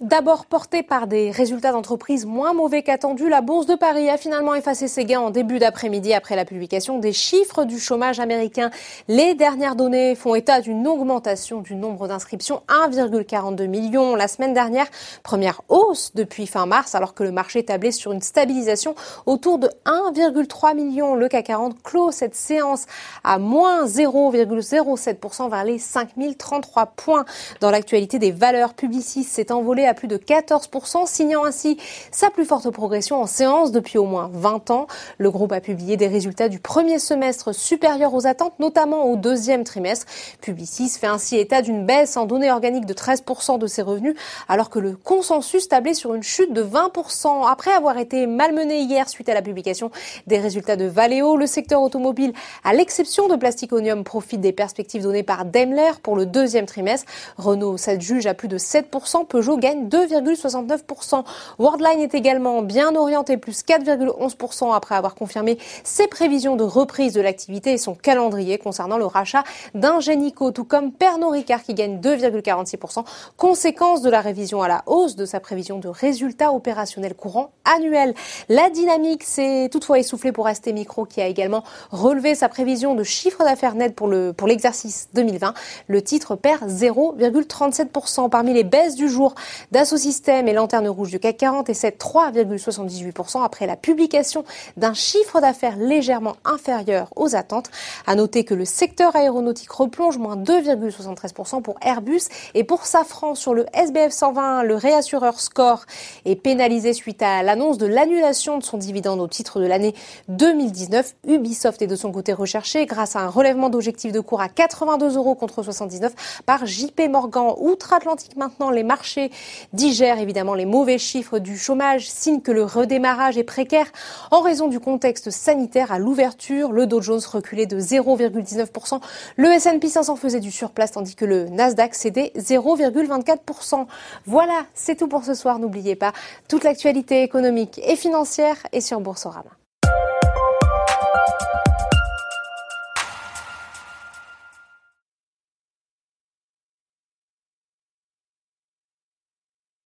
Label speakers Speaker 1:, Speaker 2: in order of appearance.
Speaker 1: D'abord portée par des résultats d'entreprise moins mauvais qu'attendu, la Bourse de Paris a finalement effacé ses gains en début d'après-midi après la publication des chiffres du chômage américain. Les dernières données font état d'une augmentation du nombre d'inscriptions, 1,42 million la semaine dernière, première hausse depuis fin mars, alors que le marché tablait sur une stabilisation autour de 1,3 million. Le CAC 40 clôt cette séance à moins 0,07% vers les 5033 points. Dans l'actualité des valeurs, Publicis s'est envolé plus de 14%, signant ainsi sa plus forte progression en séance depuis au moins 20 ans. Le groupe a publié des résultats du premier semestre supérieurs aux attentes, notamment au deuxième trimestre. Publicis fait ainsi état d'une baisse en données organiques de 13% de ses revenus, alors que le consensus tablait sur une chute de 20%. Après avoir été malmené hier suite à la publication des résultats de Valeo, le secteur automobile, à l'exception de Plasticonium, profite des perspectives données par Daimler pour le deuxième trimestre. Renault s'adjuge à plus de 7%, Peugeot gagne 2,69%. Worldline est également bien orienté, plus 4,11% après avoir confirmé ses prévisions de reprise de l'activité et son calendrier concernant le rachat d'Ingenico, tout comme Pernod Ricard qui gagne 2,46%, conséquence de la révision à la hausse de sa prévision de résultats opérationnels courants annuels. La dynamique s'est toutefois essoufflée pour ST Micro qui a également relevé sa prévision de chiffre d'affaires net pour le pour l'exercice 2020. Le titre perd 0,37% parmi les baisses du jour. Dassault Systèmes et Lanterne Rouge du CAC 40 et 3,78% après la publication d'un chiffre d'affaires légèrement inférieur aux attentes. À noter que le secteur aéronautique replonge moins 2,73% pour Airbus et pour Safran sur le SBF 120, le réassureur Score est pénalisé suite à l'annonce de l'annulation de son dividende au titre de l'année 2019. Ubisoft est de son côté recherché grâce à un relèvement d'objectif de cours à 82 euros contre 79 par JP Morgan. Outre-Atlantique maintenant, les marchés digèrent évidemment les mauvais chiffres du chômage, signe que le redémarrage est précaire en raison du contexte sanitaire à l'ouverture. Le Dow Jones reculait de 0,19%, le S&P 500 faisait du surplace tandis que le Nasdaq cédait 0,24%. Voilà, c'est tout pour ce soir. N'oubliez pas, toute l'actualité économique et financière est sur Boursorama.